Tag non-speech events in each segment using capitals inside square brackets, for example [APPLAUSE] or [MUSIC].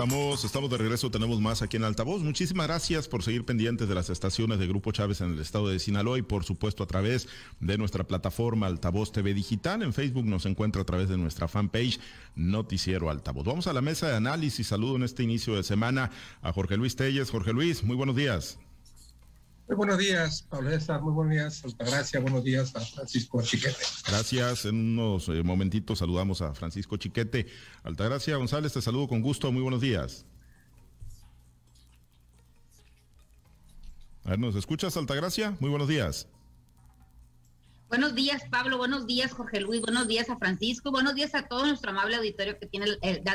Estamos, estamos de regreso, tenemos más aquí en Altavoz. Muchísimas gracias por seguir pendientes de las estaciones de Grupo Chávez en el estado de Sinaloa y por supuesto a través de nuestra plataforma Altavoz TV Digital. En Facebook nos encuentra a través de nuestra fanpage Noticiero Altavoz. Vamos a la mesa de análisis. Saludo en este inicio de semana a Jorge Luis Telles. Jorge Luis, muy buenos días. Muy buenos días, Pablo César. Muy buenos días, Altagracia. Buenos días a Francisco Chiquete. Gracias. En unos eh, momentitos saludamos a Francisco Chiquete. Altagracia González, te saludo con gusto. Muy buenos días. A ver, ¿nos escuchas, Altagracia? Muy buenos días. Buenos días, Pablo. Buenos días, Jorge Luis. Buenos días a Francisco. Buenos días a todo nuestro amable auditorio que tiene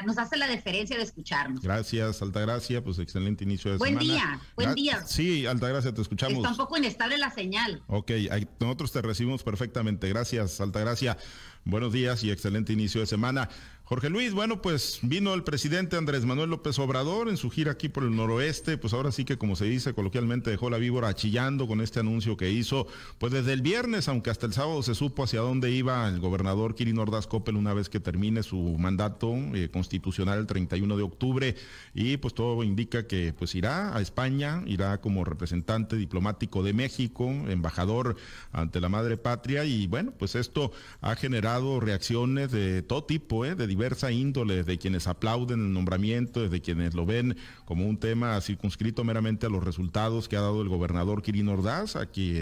nos hace la deferencia de escucharnos. Gracias, Altagracia. Pues excelente inicio de buen semana. Buen día, buen día. Sí, Altagracia, te escuchamos. Está un poco inestable la señal. Ok, nosotros te recibimos perfectamente. Gracias, Altagracia. Buenos días y excelente inicio de semana. Jorge Luis, bueno, pues vino el presidente Andrés Manuel López Obrador en su gira aquí por el noroeste, pues ahora sí que como se dice coloquialmente dejó la víbora chillando con este anuncio que hizo, pues desde el viernes, aunque hasta el sábado se supo hacia dónde iba el gobernador Kirin Ordaz Coppel una vez que termine su mandato eh, constitucional el 31 de octubre y pues todo indica que pues irá a España, irá como representante diplomático de México, embajador ante la madre patria y bueno, pues esto ha generado reacciones de todo tipo, eh, de diversa índole, de quienes aplauden el nombramiento, de quienes lo ven como un tema circunscrito meramente a los resultados que ha dado el gobernador Kirin Ordaz, aquí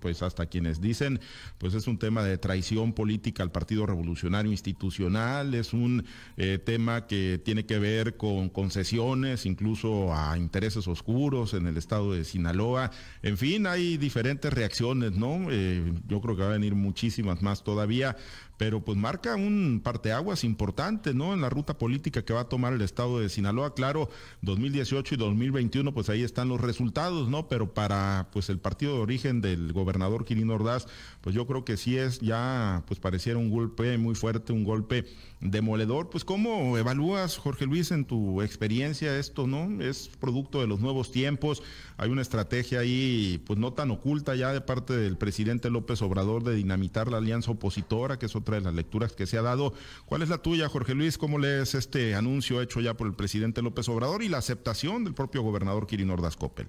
pues hasta quienes dicen, pues es un tema de traición política al Partido Revolucionario Institucional, es un eh, tema que tiene que ver con concesiones, incluso a intereses oscuros en el estado de Sinaloa, en fin, hay diferentes reacciones, ¿no? Eh, yo creo que va a venir muchísimas más todavía, pero pues marca un parteaguas importante, ¿no? En la ruta política que va a tomar el estado de Sinaloa. Claro, 2018 y 2021, pues ahí están los resultados, ¿no? Pero para pues el partido de origen del gobernador Quirino Ordaz, pues yo creo que sí es ya, pues pareciera un golpe muy fuerte, un golpe demoledor. Pues ¿cómo evalúas, Jorge Luis, en tu experiencia esto, ¿no? Es producto de los nuevos tiempos, hay una estrategia ahí, pues no tan oculta ya de parte del presidente López Obrador de dinamitar la alianza opositora, que es otra de las lecturas que se ha dado. ¿Cuál es la tuya, Jorge Luis? ¿Cómo lees este anuncio hecho ya por el presidente López Obrador y la aceptación del propio gobernador Kirin Ordaz Coppel?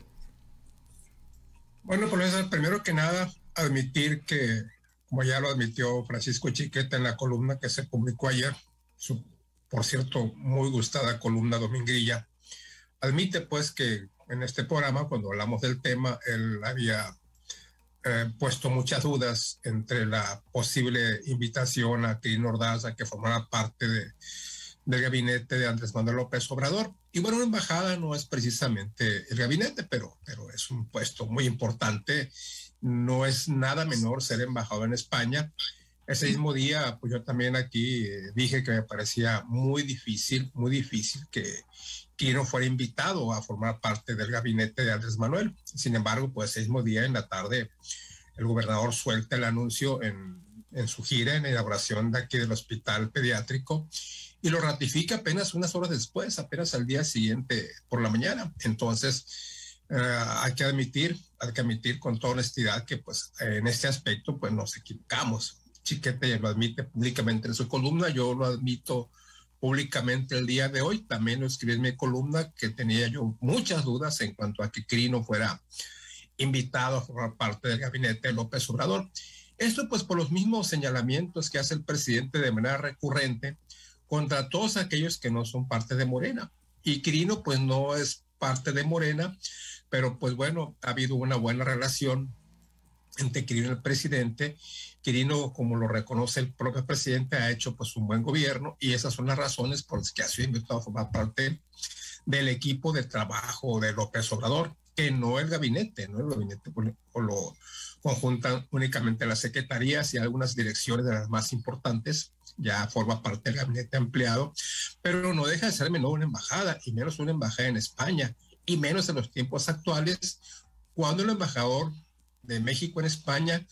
Bueno, pues primero que nada, admitir que, como ya lo admitió Francisco Chiqueta en la columna que se publicó ayer, su, por cierto, muy gustada columna dominguilla, admite pues que en este programa, cuando hablamos del tema, él había eh, puesto muchas dudas entre la posible invitación a Kirin Ordaz a que formara parte de, del gabinete de Andrés Manuel López Obrador. Y bueno, una embajada no es precisamente el gabinete, pero, pero es un puesto muy importante. No es nada menor ser embajador en España. Ese mismo día, pues yo también aquí eh, dije que me parecía muy difícil, muy difícil que Quino fuera invitado a formar parte del gabinete de Andrés Manuel. Sin embargo, pues ese mismo día en la tarde, el gobernador suelta el anuncio en, en su gira en la inauguración de aquí del hospital pediátrico y lo ratifica apenas unas horas después, apenas al día siguiente por la mañana. Entonces, eh, hay que admitir, hay que admitir con toda honestidad que pues en este aspecto pues nos equivocamos. Chiquete lo admite públicamente en su columna, yo lo admito públicamente el día de hoy, también lo escribí en mi columna que tenía yo muchas dudas en cuanto a que Crino fuera invitado a formar parte del gabinete de López Obrador. Esto pues por los mismos señalamientos que hace el presidente de manera recurrente contra todos aquellos que no son parte de Morena. Y Quirino pues no es parte de Morena, pero pues bueno, ha habido una buena relación entre Quirino y el presidente. Quirino, como lo reconoce el propio presidente, ha hecho pues un buen gobierno y esas son las razones por las que ha sido invitado a formar parte del equipo de trabajo de López Obrador, que no el gabinete, no el gabinete o lo conjuntan únicamente las secretarías y algunas direcciones de las más importantes, ya forma parte del gabinete ampliado, pero no deja de ser menor una embajada, y menos una embajada en España, y menos en los tiempos actuales, cuando el embajador de México en España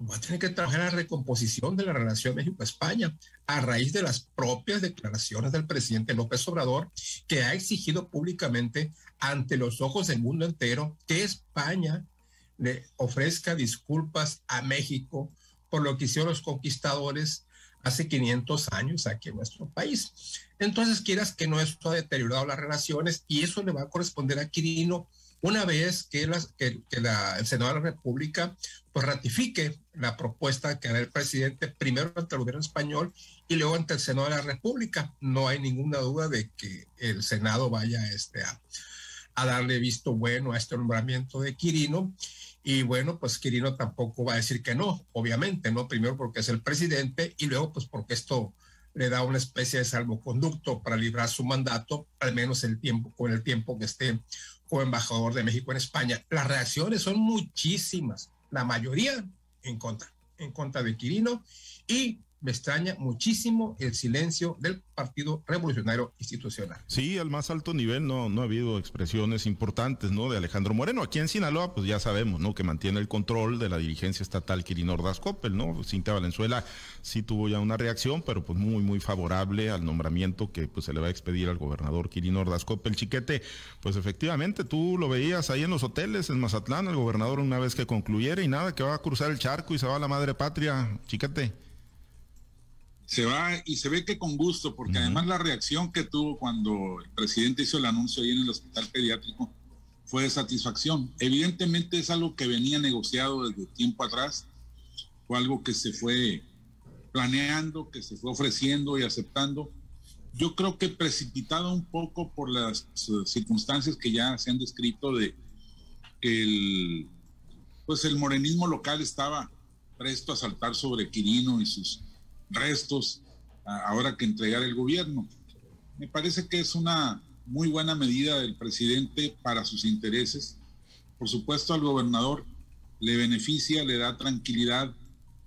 va a tener que trabajar en la recomposición de la relación México-España a raíz de las propias declaraciones del presidente López Obrador, que ha exigido públicamente ante los ojos del mundo entero que España le ofrezca disculpas a México por lo que hicieron los conquistadores hace 500 años aquí en nuestro país. Entonces, quieras que no, eso ha deteriorado las relaciones y eso le va a corresponder a Quirino una vez que, las, que, la, el Senado de la República pues, ratifique la propuesta que hará el presidente primero ante el gobierno español y luego ante el Senado de la República. No hay ninguna duda de que el Senado vaya este, a, a darle visto bueno a este nombramiento de Quirino. Y bueno, pues Quirino tampoco va a decir que no, obviamente, ¿no? Primero porque es el presidente y luego pues porque esto le da una especie de salvoconducto para librar su mandato, al menos el tiempo, con el tiempo que esté como embajador de México en España. Las reacciones son muchísimas, la mayoría en contra, en contra de Quirino y me extraña muchísimo el silencio del Partido Revolucionario Institucional. Sí, al más alto nivel no, no ha habido expresiones importantes, ¿no? De Alejandro Moreno. Aquí en Sinaloa, pues ya sabemos, ¿no? Que mantiene el control de la dirigencia estatal Quirino Ordaz Coppel, ¿no? Cintia Valenzuela sí tuvo ya una reacción, pero pues muy, muy favorable al nombramiento que pues se le va a expedir al gobernador Quirino Ordaz Coppel. Chiquete, pues efectivamente, tú lo veías ahí en los hoteles en Mazatlán, el gobernador una vez que concluyera y nada, que va a cruzar el charco y se va a la madre patria, Chiquete se va y se ve que con gusto, porque además la reacción que tuvo cuando el presidente hizo el anuncio ahí en el hospital pediátrico fue de satisfacción. Evidentemente es algo que venía negociado desde tiempo atrás, fue algo que se fue planeando, que se fue ofreciendo y aceptando. Yo creo que precipitado un poco por las eh, circunstancias que ya se han descrito de que el, pues el morenismo local estaba presto a saltar sobre Quirino y sus restos ahora que entregar el gobierno. Me parece que es una muy buena medida del presidente para sus intereses. Por supuesto al gobernador le beneficia, le da tranquilidad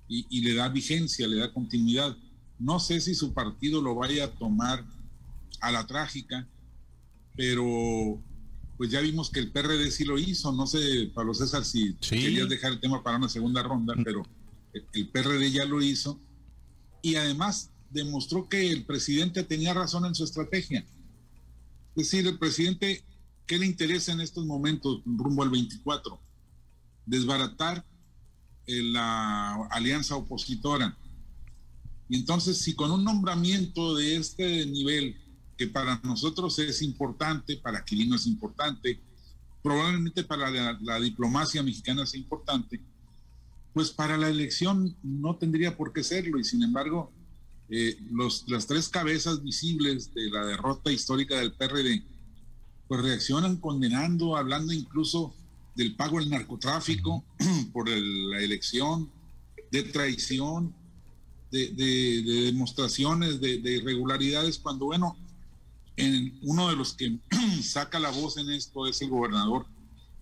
y, le da vigencia, le da continuidad. No sé si su partido lo vaya a tomar a la trágica, pero pues ya vimos que el PRD sí lo hizo. No sé, Pablo César, si querías dejar el tema para una segunda ronda, mm. pero el PRD ya lo hizo y además demostró que el presidente tenía razón en su estrategia. Es decir, el presidente, ¿qué le interesa en estos momentos rumbo al 24? Desbaratar eh, la alianza opositora. Y entonces, si con un nombramiento de este nivel, que para nosotros es importante, para Quirino es importante, probablemente para la, la diplomacia mexicana es importante, pues para la elección no tendría por qué serlo y sin embargo eh, los, las tres cabezas visibles de la derrota histórica del PRD pues reaccionan condenando, hablando incluso del pago del narcotráfico [CLEARS THROAT] por la elección, de traición, de, demostraciones de, irregularidades, cuando bueno, en uno de los que [CLEARS THROAT] saca la voz en esto es el gobernador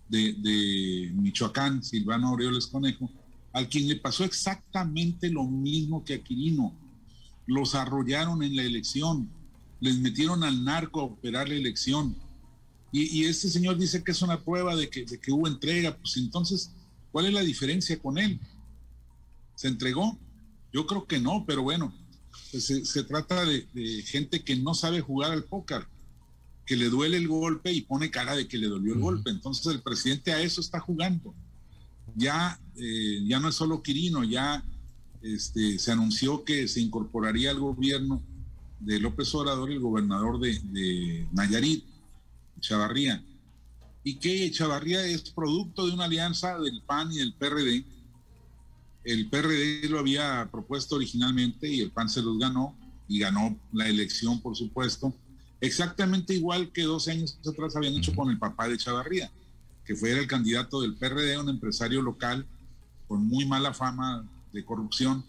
de, de Michoacán, Silvano Aureoles Conejo, al quien le pasó exactamente lo mismo que a Quirino. Los arrollaron en la elección, les metieron al narco a operar la elección. Y, este señor dice que es una prueba de que, que hubo entrega. Pues entonces, ¿cuál es la diferencia con él? ¿Se entregó? Yo creo que no, pero bueno, pues se, trata de, gente que no sabe jugar al póker, que le duele el golpe y pone cara de que le dolió el golpe. Entonces el presidente a eso está jugando ya, eh, ya no es solo Quirino, ya este, se anunció que se incorporaría al gobierno de López Obrador el gobernador de, Nayarit, Chavarría, y que Chavarría es producto de una alianza del PAN y del PRD. El PRD lo había propuesto originalmente y el PAN se los ganó y ganó la elección, por supuesto, exactamente igual que 12 años atrás habían hecho con el papá de Chavarría que fue el candidato del PRD, un empresario local con muy mala fama de corrupción,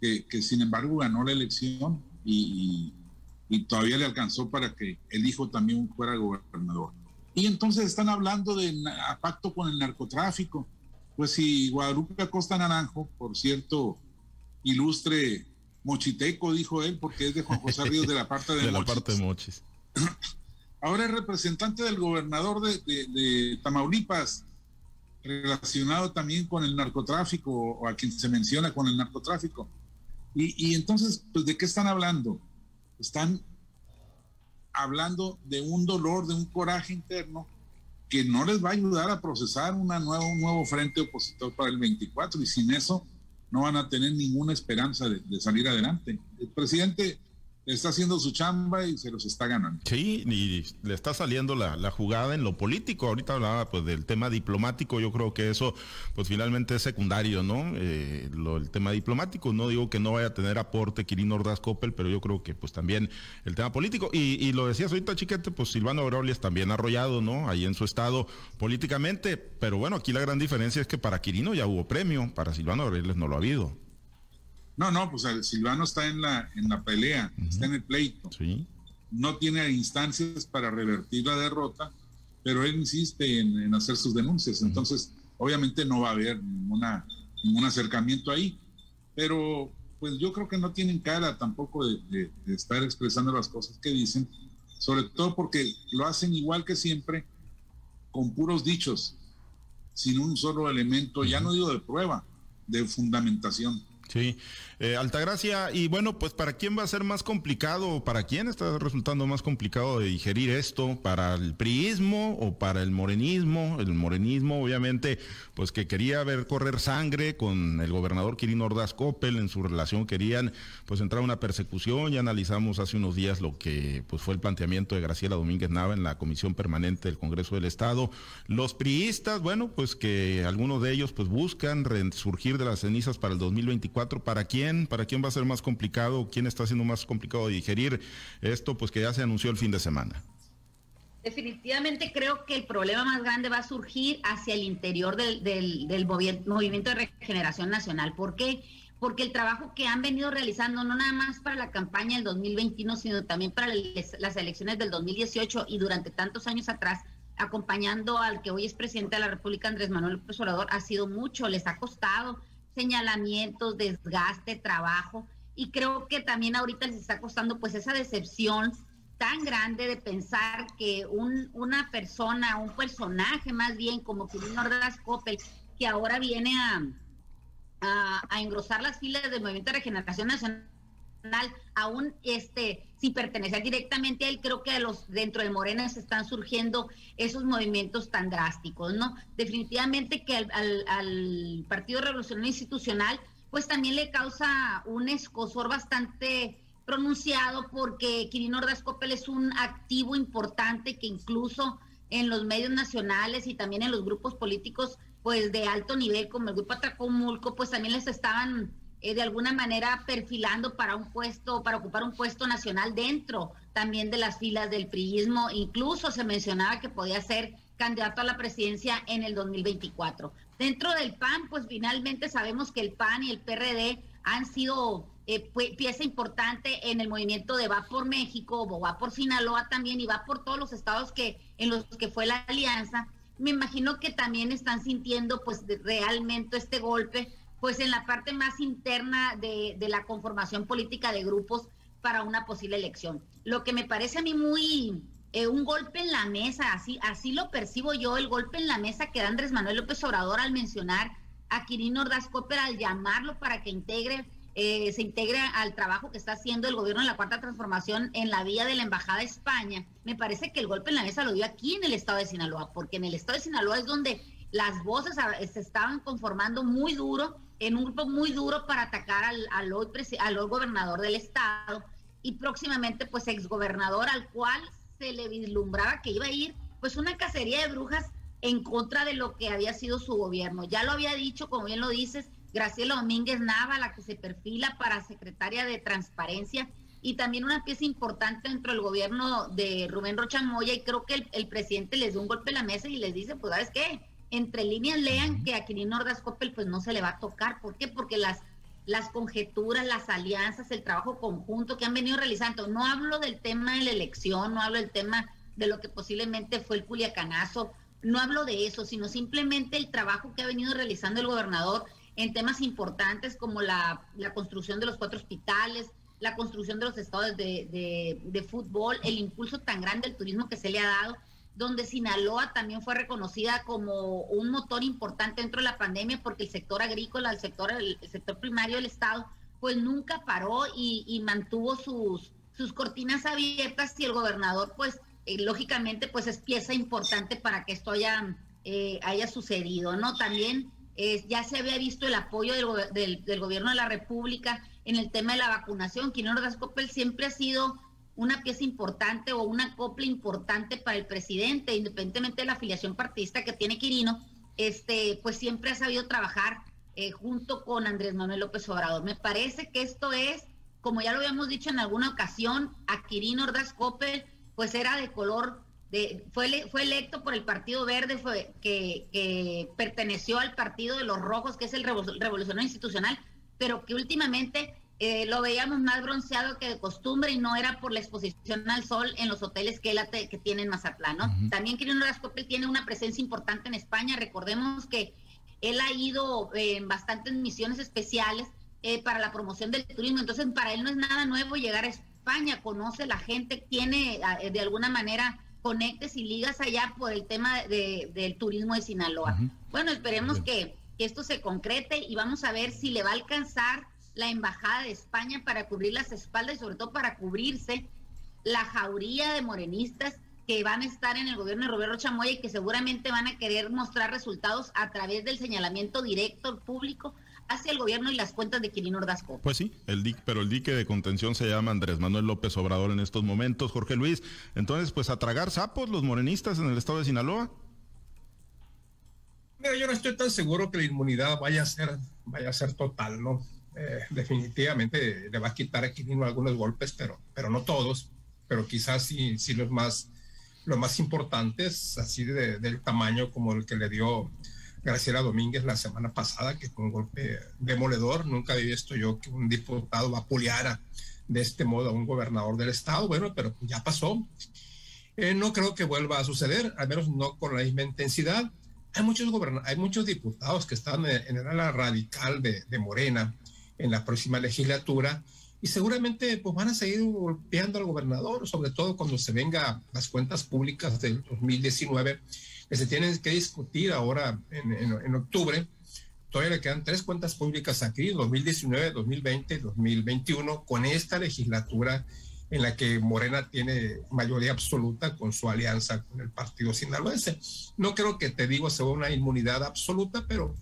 que, sin embargo ganó la elección y, todavía le alcanzó para que el hijo también fuera gobernador. Y entonces están hablando de pacto con el narcotráfico. Pues si Guadalupe Acosta Naranjo, por cierto, ilustre mochiteco, dijo él, porque es de Juan José Ríos de la parte de, [LAUGHS] de la parte de Mochis. [CLEARS THROAT] ahora es representante del gobernador de, Tamaulipas. relacionado también con el narcotráfico o a quien se menciona con el narcotráfico. Y, y entonces, pues, ¿de qué están hablando? Están hablando de un dolor, de un coraje interno que no les va a ayudar a procesar una nueva, un nuevo frente opositor para el 24 y sin eso no van a tener ninguna esperanza de, de salir adelante. El presidente está haciendo su chamba y se los está ganando. Sí, y le está saliendo la, la, jugada en lo político. Ahorita hablaba pues del tema diplomático, yo creo que eso pues finalmente es secundario, ¿no? Eh, lo, el tema diplomático, no digo que no vaya a tener aporte Quirino Ordaz Coppel, pero yo creo que pues también el tema político. Y, y lo decías ahorita, Chiquete, pues Silvano Aureoles también arrollado, ¿no? Ahí en su estado políticamente, pero bueno, aquí la gran diferencia es que para Quirino ya hubo premio, para Silvano Aureoles no lo ha habido. No, no, pues el Silvano está en la, en la pelea, uh -huh. está en el pleito. Sí. No tiene instancias para revertir la derrota, pero él insiste en, en hacer sus denuncias. Uh -huh. Entonces, obviamente no va a haber ninguna, ningún acercamiento ahí. Pero, pues yo creo que no tienen cara tampoco de, de, de estar expresando las cosas que dicen, sobre todo porque lo hacen igual que siempre, con puros dichos, sin un solo elemento, uh -huh. ya no digo de prueba, de fundamentación. Sí, eh, Altagracia, y bueno, pues para quién va a ser más complicado, para quién está resultando más complicado de digerir esto, para el priismo o para el morenismo, el morenismo obviamente, pues que quería ver correr sangre con el gobernador Quirino Ordaz Coppel, en su relación querían pues entrar a una persecución, ya analizamos hace unos días lo que pues fue el planteamiento de Graciela Domínguez Nava en la Comisión Permanente del Congreso del Estado, los priistas, bueno, pues que algunos de ellos pues buscan resurgir de las cenizas para el 2024, ¿para quién? ¿Para quién va a ser más complicado? ¿Quién está siendo más complicado de digerir esto? Pues que ya se anunció el fin de semana. Definitivamente creo que el problema más grande va a surgir hacia el interior del, del, del movimiento de regeneración nacional. ¿Por qué? Porque el trabajo que han venido realizando, no nada más para la campaña del 2021, sino también para las elecciones del 2018 y durante tantos años atrás, acompañando al que hoy es presidente de la República, Andrés Manuel López Obrador, ha sido mucho, les ha costado señalamientos, desgaste, trabajo, y creo que también ahorita les está costando pues esa decepción tan grande de pensar que un, una persona, un personaje más bien como Quirino Ordaz Coppel, que ahora viene a, a, a, engrosar las filas del Movimiento de Regeneración Nacional, aún este, si pertenece directamente a él, creo que los dentro de Morena se están surgiendo esos movimientos tan drásticos, ¿no? Definitivamente que al, Partido Revolucionario Institucional, pues también le causa un escosor bastante pronunciado porque Quirino Ordaz Coppel es un activo importante que incluso en los medios nacionales y también en los grupos políticos pues de alto nivel como el grupo Atracomulco pues también les estaban eh, de alguna manera perfilando para un puesto, para ocupar un puesto nacional dentro también de las filas del priismo, incluso se mencionaba que podía ser candidato a la presidencia en el 2024. Dentro del PAN, pues finalmente sabemos que el PAN y el PRD han sido eh, pieza importante en el movimiento de Va por México, Va por Sinaloa también, y va por todos los estados que en los que fue la alianza. Me imagino que también están sintiendo pues realmente este golpe, pues en la parte más interna de, de la conformación política de grupos para una posible elección. Lo que me parece a mí muy eh, un golpe en la mesa, así, así lo percibo yo, el golpe en la mesa que da Andrés Manuel López Obrador al mencionar a Quirino Ordaz Copper, al llamarlo para que integre, eh, se integre al trabajo que está haciendo el gobierno de la Cuarta Transformación en la vía de la Embajada de España. Me parece que el golpe en la mesa lo dio aquí en el estado de Sinaloa, porque en el estado de Sinaloa es donde las voces se estaban conformando muy duro, en un grupo muy duro para atacar al, al, hoy, al gobernador del estado y próximamente pues exgobernador al cual se le vislumbraba que iba a ir pues una cacería de brujas en contra de lo que había sido su gobierno. Ya lo había dicho, como bien lo dices, Graciela Domínguez Nava, la que se perfila para secretaria de Transparencia y también una pieza importante dentro del gobierno de Rubén Rocha Moya y creo que el, el presidente les dio un golpe en la mesa y les dice, pues ¿sabes qué? Entre líneas lean que a Quirino Ordaz Coppel pues no se le va a tocar. ¿Por qué? Porque las las conjeturas, las alianzas, el trabajo conjunto que han venido realizando. No hablo del tema de la elección, no hablo del tema de lo que posiblemente fue el culiacanazo, no hablo de eso, sino simplemente el trabajo que ha venido realizando el gobernador en temas importantes como la, la construcción de los cuatro hospitales, la construcción de los estados de, de, de, fútbol, el impulso tan grande al turismo que se le ha dado. Donde Sinaloa también fue reconocida como un motor importante dentro de la pandemia porque el sector agrícola, el sector, el, sector primario del Estado, pues nunca paró y, mantuvo sus, sus cortinas abiertas y el gobernador, pues eh, lógicamente, pues es pieza importante para que esto haya, eh, sucedido, ¿no? También eh, ya se había visto el apoyo del, del, gobierno de la República en el tema de la vacunación. Quirino Ordaz siempre ha sido una pieza importante o una copla importante para el presidente, independientemente de la afiliación partidista que tiene Quirino, este, pues siempre ha sabido trabajar eh, junto con Andrés Manuel López Obrador. Me parece que esto es, como ya lo habíamos dicho en alguna ocasión, a Quirino Ordaz Coppel, pues era de color, de, fue, fue electo por el Partido Verde, fue, que, que perteneció al Partido de los Rojos, que es el Revolucionario Institucional, pero que últimamente eh, lo veíamos más bronceado que de costumbre y no era por la exposición al sol en los hoteles que él que tiene en Mazatlán, ¿no? También Quirino Rascopel tiene una presencia importante en España. Recordemos que él ha ido en bastantes misiones especiales eh, para la promoción del turismo. Entonces, para él no es nada nuevo llegar a España. Conoce la gente, tiene eh, de alguna manera conectes y ligas allá por el tema del turismo de Sinaloa. Bueno, esperemos que, que esto se concrete y vamos a ver si le va a alcanzar la Embajada de España para cubrir las espaldas y sobre todo para cubrirse la jauría de morenistas que van a estar en el gobierno de Roberto Chamoya y que seguramente van a querer mostrar resultados a través del señalamiento directo público hacia el gobierno y las cuentas de Quirino Ordazco. Pues sí, el dique, pero el dique de contención se llama Andrés Manuel López Obrador en estos momentos, Jorge Luis. Entonces, pues a tragar sapos los morenistas en el estado de Sinaloa. Mira, yo no estoy tan seguro que la inmunidad vaya a ser, vaya a ser total, ¿no? Eh, definitivamente le va a quitar a Quirino algunos golpes, pero, pero no todos, pero quizás sí, los más los más importantes, así de, del tamaño como el que le dio Graciela Domínguez la semana pasada, que fue un golpe demoledor. Nunca había visto yo que un diputado vapuleara de este modo a un gobernador del estado. Bueno, pero ya pasó. Eh, no creo que vuelva a suceder, al menos no con la misma intensidad. Hay muchos, hay muchos diputados que están en el ala radical de Morena, en la próxima legislatura y seguramente pues van a seguir golpeando al gobernador, sobre todo cuando se venga las cuentas públicas del 2019 que se tienen que discutir ahora en, en, octubre. Todavía le quedan tres cuentas públicas aquí, 2019, 2020, 2021, con esta legislatura en la que Morena tiene mayoría absoluta con su alianza con el partido sinaloense. No creo que te digo sea una inmunidad absoluta, pero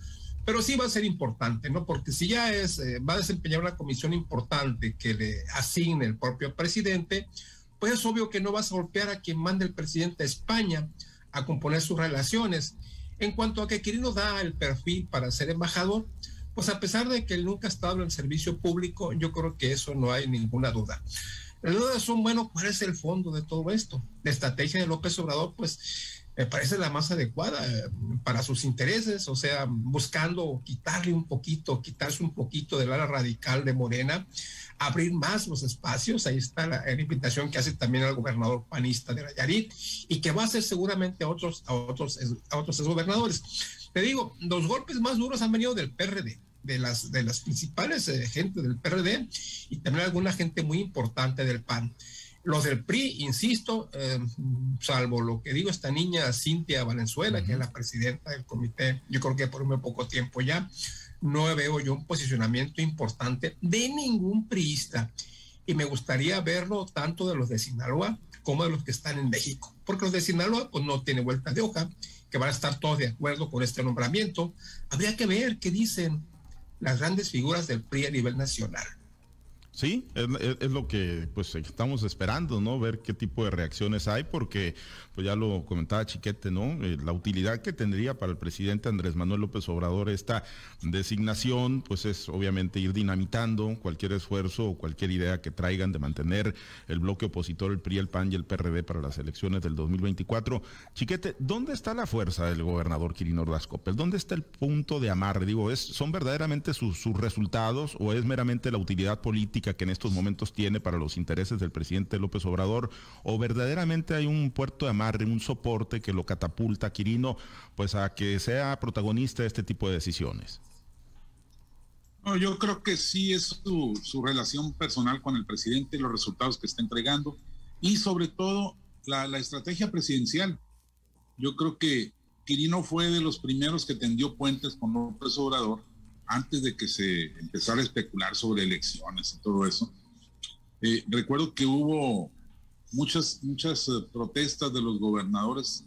pero sí va a ser importante, ¿no? Porque si ya es, eh, va a desempeñar una comisión importante que le asigne el propio presidente, pues es obvio que no vas a golpear a quien mande el presidente a España a componer sus relaciones. En cuanto a que Quirino da el perfil para ser embajador, pues a pesar de que él nunca ha estado en servicio público, yo creo que eso no hay ninguna duda. Las dudas son, bueno, ¿cuál es el fondo de todo esto? La estrategia de López Obrador, pues me parece la más adecuada eh, para sus intereses, o sea, buscando quitarle un poquito, quitarse un poquito del ala radical de Morena, abrir más los espacios, ahí está la, invitación que hace también al gobernador panista de Nayarit y que va a hacer seguramente a otros, a otros, a otros gobernadores. Te digo, los golpes más duros han venido del PRD, de las, de las principales eh, gente del PRD y también alguna gente muy importante del PAN. Los del PRI, insisto, eh, salvo lo que digo esta niña Cintia Valenzuela, que es la presidenta del comité, yo creo que por muy poco tiempo ya, no veo yo un posicionamiento importante de ningún priista. Y me gustaría verlo tanto de los de Sinaloa como de los que están en México, porque los de Sinaloa pues no tienen vuelta de hoja, que van a estar todos de acuerdo con este nombramiento. Habría que ver qué dicen las grandes figuras del PRI a nivel nacional. Sí, es, lo que pues estamos esperando, ¿no? Ver qué tipo de reacciones hay, porque pues ya lo comentaba Chiquete, ¿no? Eh, la utilidad que tendría para el presidente Andrés Manuel López Obrador esta designación, pues es obviamente ir dinamitando cualquier esfuerzo o cualquier idea que traigan de mantener el bloque opositor, el PRI, el PAN y el PRD para las elecciones del 2024. Chiquete, ¿dónde está la fuerza del gobernador Quirino Ordaz ¿Dónde está el punto de amarre? Digo, ¿es, ¿son verdaderamente sus resultados o es meramente la utilidad política? Que en estos momentos tiene para los intereses del presidente López Obrador o verdaderamente hay un puerto de amarre, un soporte que lo catapulta Quirino pues a que sea protagonista de este tipo de decisiones? Yo creo que sí es su, su relación personal con el presidente, los resultados que está entregando y sobre todo la, la estrategia presidencial. yo creo que Quirino fue de los primeros que tendió puentes con López Obrador antes de que se empezara a especular sobre elecciones y todo eso. Eh, recuerdo que hubo muchas, muchas eh, protestas de los gobernadores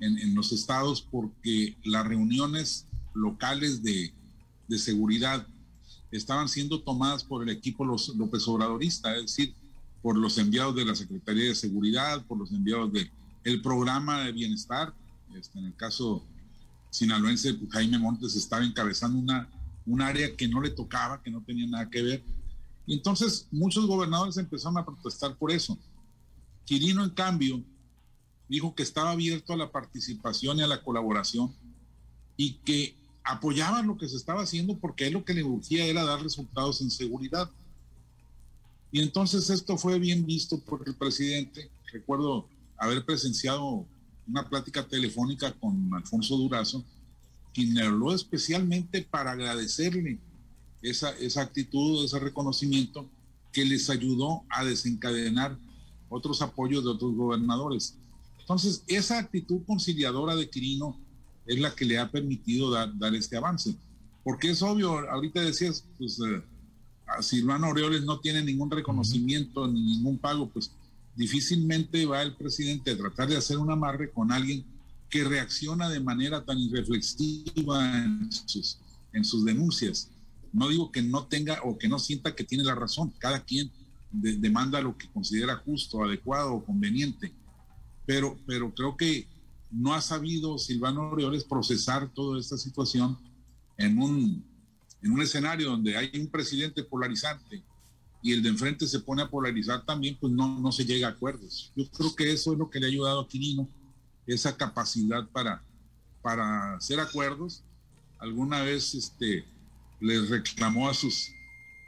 en, en, los estados porque las reuniones locales de, de, seguridad estaban siendo tomadas por el equipo los, López Obradorista, es decir, por los enviados de la Secretaría de Seguridad, por los enviados del el programa de bienestar. Este, en el caso sinaloense, Jaime Montes estaba encabezando una, un área que no le tocaba, que no tenía nada que ver. Y entonces muchos gobernadores empezaron a protestar por eso. Quirino, en cambio, dijo que estaba abierto a la participación y a la colaboración y que apoyaba lo que se estaba haciendo porque él lo que le urgía era dar resultados en seguridad. Y entonces esto fue bien visto por el presidente. Recuerdo haber presenciado una plática telefónica con Alfonso Durazo, habló especialmente para agradecerle esa, esa actitud, ese reconocimiento que les ayudó a desencadenar otros apoyos de otros gobernadores. Entonces, esa actitud conciliadora de Quirino es la que le ha permitido dar, dar este avance. Porque es obvio, ahorita decías, pues eh, a Silvano Aureoles no tiene ningún reconocimiento ni ningún pago, pues difícilmente va el presidente a tratar de hacer un amarre con alguien que reacciona de manera tan irreflexiva en sus, en sus denuncias. No digo que no tenga o que no sienta que tiene la razón, cada quien demanda lo que considera justo, adecuado o conveniente, pero, pero creo que no ha sabido Silvano Aureoles procesar toda esta situación en un, en un escenario donde hay un presidente polarizante y el de enfrente se pone a polarizar también, pues no, no se llega a acuerdos. Yo creo que eso es lo que le ha ayudado a Quirino, esa capacidad para, para hacer acuerdos. Alguna vez este, les reclamó a sus,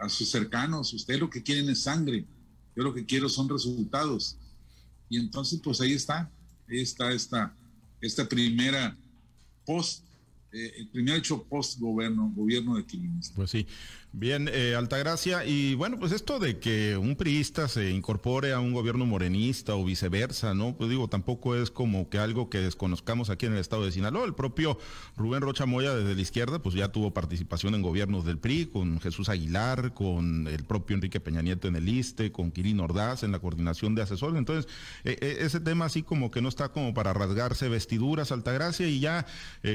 a sus cercanos, ustedes lo que quieren es sangre, yo lo que quiero son resultados. Y entonces, pues ahí está, ahí está esta, esta primera post, eh, el primer hecho post gobierno, de Quirino. Pues sí, Bien, eh, Altagracia, y bueno, pues esto de que un priista se incorpore a un gobierno morenista o viceversa, ¿no? Pues digo, tampoco es como que algo que desconozcamos aquí en el estado de Sinaloa. El propio Rubén Rocha Moya desde la izquierda, pues ya tuvo participación en gobiernos del PRI, con Jesús Aguilar, con el propio Enrique Peña Nieto en el ISTE, con Quirino Ordaz en la coordinación de asesores. Entonces, eh, eh, ese tema así como que no está como para rasgarse vestiduras, Altagracia, y ya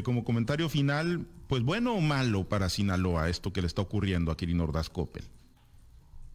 como comentario final, pues bueno o malo para Sinaloa esto que le está ocurriendo a Kirin Ordaz Coppel?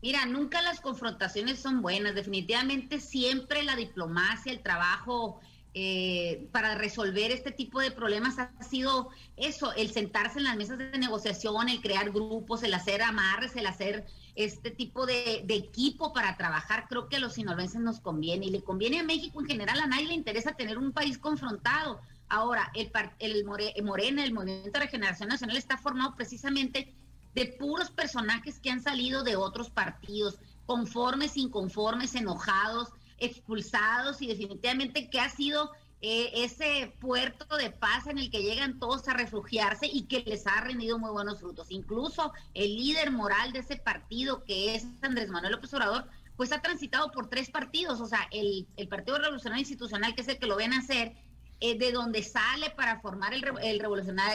Mira, nunca las confrontaciones son buenas. Definitivamente siempre la diplomacia, el trabajo eh, para resolver este tipo de problemas ha sido eso, el sentarse en las mesas de negociación, el crear grupos, el hacer amarres, el hacer este tipo de, equipo para trabajar. Creo que a los sinaloenses nos conviene y le conviene a México en general. A nadie le interesa tener un país confrontado Ahora, el, el Morena, el Movimiento de Regeneración Nacional, está formado precisamente de puros personajes que han salido de otros partidos, conformes, inconformes, enojados, expulsados y definitivamente que ha sido eh, ese puerto de paz en el que llegan todos a refugiarse y que les ha rendido muy buenos frutos. Incluso el líder moral de ese partido, que es Andrés Manuel López Obrador, pues ha transitado por tres partidos, o sea, el, el Partido Revolucionario Institucional, que es el que lo ven hacer, eh, de donde sale para formar el, el,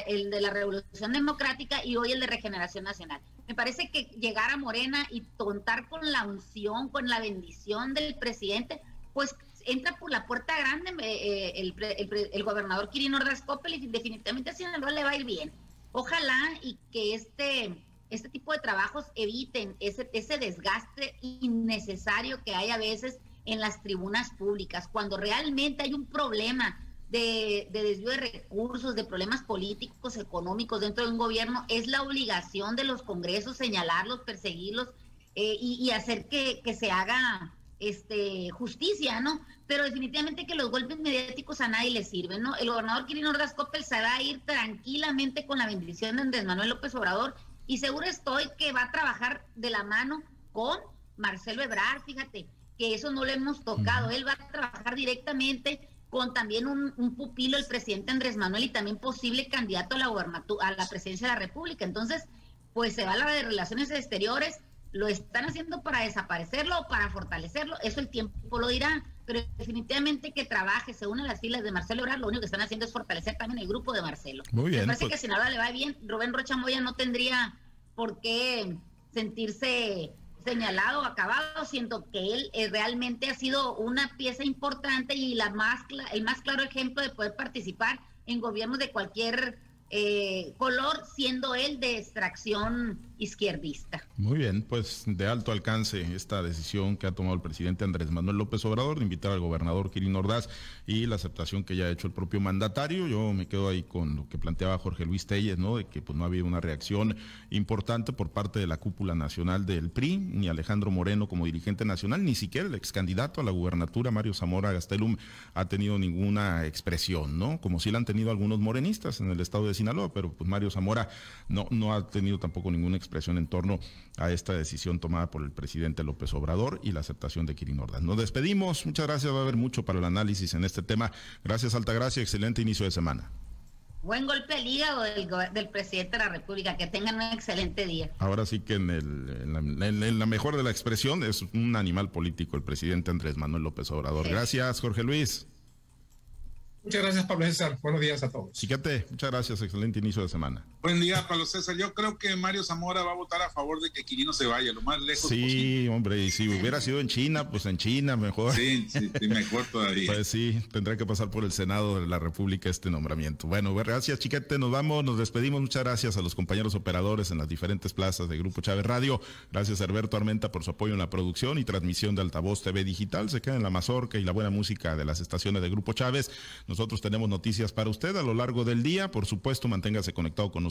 el de la Revolución Democrática y hoy el de Regeneración Nacional. Me parece que llegar a Morena y contar con la unción, con la bendición del presidente, pues entra por la puerta grande eh, eh, el, gobernador Quirino Ordaz y definitivamente a Sinaloa le va a ir bien. Ojalá y que este, este tipo de trabajos eviten ese, ese desgaste innecesario que hay a veces en las tribunas públicas, cuando realmente hay un problema de, desvío de recursos, de problemas políticos, económicos dentro de un gobierno, es la obligación de los congresos señalarlos, perseguirlos eh, y, hacer que, se haga este, justicia, ¿no? Pero definitivamente que los golpes mediáticos a nadie le sirven, ¿no? El gobernador Quirino Ordaz Coppel se va a ir tranquilamente con la bendición de Andrés Manuel López Obrador y seguro estoy que va a trabajar de la mano con Marcelo Ebrard, fíjate, que eso no lo hemos tocado, él va a trabajar directamente con también un, pupilo, el presidente Andrés Manuel, y también posible candidato a la, a la presidencia de la República. Entonces, pues se va a la de Relaciones Exteriores lo están haciendo para desaparecerlo o para fortalecerlo, eso el tiempo lo dirá, pero definitivamente que trabaje, se une a las filas de Marcelo Ebrard, lo único que están haciendo es fortalecer también el grupo de Marcelo. Muy bien. Me parece pues- que si nada le va bien, Rubén Rocha Moya no tendría por qué sentirse señalado acabado, siento que él eh, realmente ha sido una pieza importante y la más el más claro ejemplo de poder participar en gobiernos de cualquier eh, color, siendo él de extracción izquierdista. Muy bien, pues de alto alcance esta decisión que ha tomado el presidente Andrés Manuel López Obrador de invitar al gobernador Kirin Ordaz y la aceptación que ya ha hecho el propio mandatario. Yo me quedo ahí con lo que planteaba Jorge Luis Telles, ¿no? De que pues no ha habido una reacción importante por parte de la cúpula nacional del PRI, ni Alejandro Moreno como dirigente nacional, ni siquiera el ex candidato a la gubernatura, Mario Zamora Gastelum, ha tenido ninguna expresión, ¿no? Como sí la han tenido algunos morenistas en el estado de Sinaloa, pero pues Mario Zamora no, no ha tenido tampoco ninguna expresión en torno a esta decisión tomada por el presidente López Obrador y la aceptación de Kirin Ordaz. Nos despedimos, muchas gracias, va a haber mucho para el análisis en este tema. Gracias Altagracia, excelente inicio de semana. Buen golpe al hígado del, presidente de la República. Que tengan un excelente día. Ahora sí que en, el, en, la, en- en la mejor de la expresión es un animal político el presidente Andrés Manuel López Obrador. Gracias, Jorge Luis. Muchas gracias, Pablo César. Buenos días a todos. Chiquete, muchas gracias, excelente inicio de semana. Buen día, Pablo César. Yo creo que Mario Zamora va a votar a favor de que Quirino se vaya lo más lejos posible. Sí, hombre, y si hubiera sido en China, pues en China mejor. Sí, sí, sí, mejor todavía. Pues sí, tendrá que pasar por el Senado de la República este nombramiento. Bueno, gracias, Chiquete. Nos vamos, nos despedimos. Muchas gracias a los compañeros operadores en las diferentes plazas de Grupo Chávez Radio. Gracias a Herberto Armenta por su apoyo en la producción y transmisión de Altavoz TV Digital. Se queda en la mazorca y la buena música de las estaciones de Grupo Chávez. Nosotros tenemos noticias para usted a lo largo del día. Por supuesto, manténgase conectado con nosotros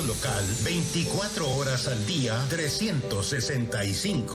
Local 24 horas al día, 365.